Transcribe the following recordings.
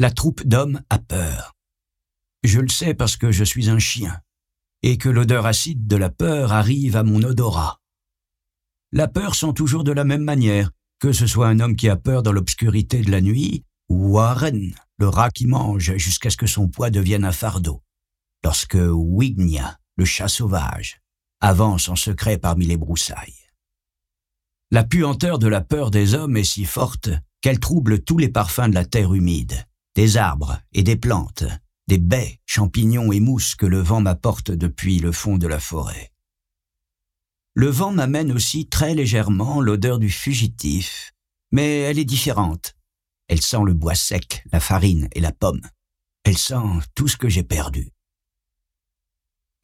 La troupe d'hommes a peur. Je le sais parce que je suis un chien, et que l'odeur acide de la peur arrive à mon odorat. La peur sent toujours de la même manière, que ce soit un homme qui a peur dans l'obscurité de la nuit, ou Warren, le rat qui mange jusqu'à ce que son poids devienne un fardeau. Lorsque Wignia, le chat sauvage, avance en secret parmi les broussailles. La puanteur de la peur des hommes est si forte qu'elle trouble tous les parfums de la terre humide, des arbres et des plantes, des baies, champignons et mousses que le vent m'apporte depuis le fond de la forêt. Le vent m'amène aussi très légèrement l'odeur du fugitif, mais elle est différente. Elle sent le bois sec, la farine et la pomme. Elle sent tout ce que j'ai perdu.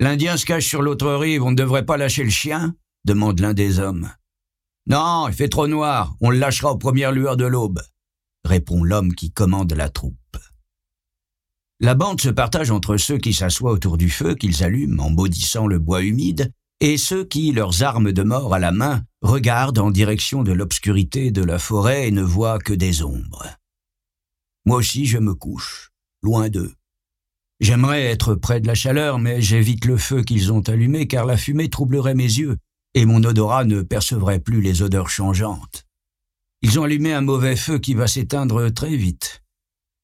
L'Indien se cache sur l'autre rive, on ne devrait pas lâcher le chien? demande l'un des hommes. Non, il fait trop noir, on le lâchera aux premières lueurs de l'aube, répond l'homme qui commande la troupe. La bande se partage entre ceux qui s'assoient autour du feu qu'ils allument en maudissant le bois humide et ceux qui, leurs armes de mort à la main, regardent en direction de l'obscurité de la forêt et ne voient que des ombres. Moi aussi je me couche, loin d'eux. J'aimerais être près de la chaleur, mais j'évite le feu qu'ils ont allumé car la fumée troublerait mes yeux et mon odorat ne percevrait plus les odeurs changeantes. Ils ont allumé un mauvais feu qui va s'éteindre très vite.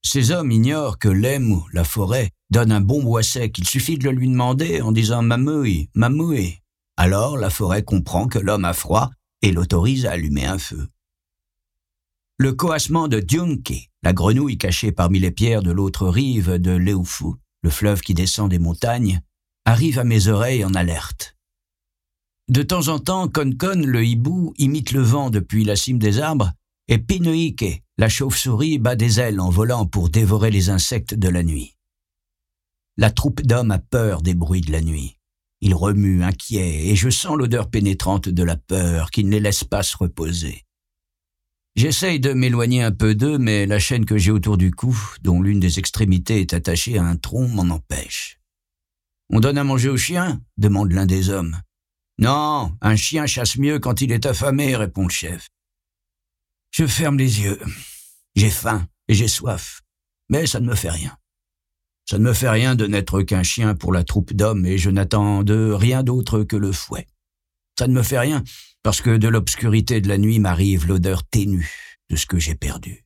Ces hommes ignorent que l'aime, la forêt, donne un bon bois sec. Il suffit de le lui demander en disant mamouille, mamouille. Alors la forêt comprend que l'homme a froid et l'autorise à allumer un feu. Le coassement de Djunke, la grenouille cachée parmi les pierres de l'autre rive de Leufu, le fleuve qui descend des montagnes, arrive à mes oreilles en alerte. De temps en temps, Konkon, le hibou, imite le vent depuis la cime des arbres, et Pinoike, la chauve-souris, bat des ailes en volant pour dévorer les insectes de la nuit. La troupe d'hommes a peur des bruits de la nuit. Ils remuent inquiets, et je sens l'odeur pénétrante de la peur qui ne les laisse pas se reposer. J'essaye de m'éloigner un peu d'eux, mais la chaîne que j'ai autour du cou, dont l'une des extrémités est attachée à un tronc, m'en empêche. On donne à manger au chien? demande l'un des hommes. Non, un chien chasse mieux quand il est affamé, répond le chef. Je ferme les yeux. J'ai faim et j'ai soif, mais ça ne me fait rien. Ça ne me fait rien de n'être qu'un chien pour la troupe d'hommes et je n'attends de rien d'autre que le fouet. Ça ne me fait rien parce que de l'obscurité de la nuit m'arrive l'odeur ténue de ce que j'ai perdu.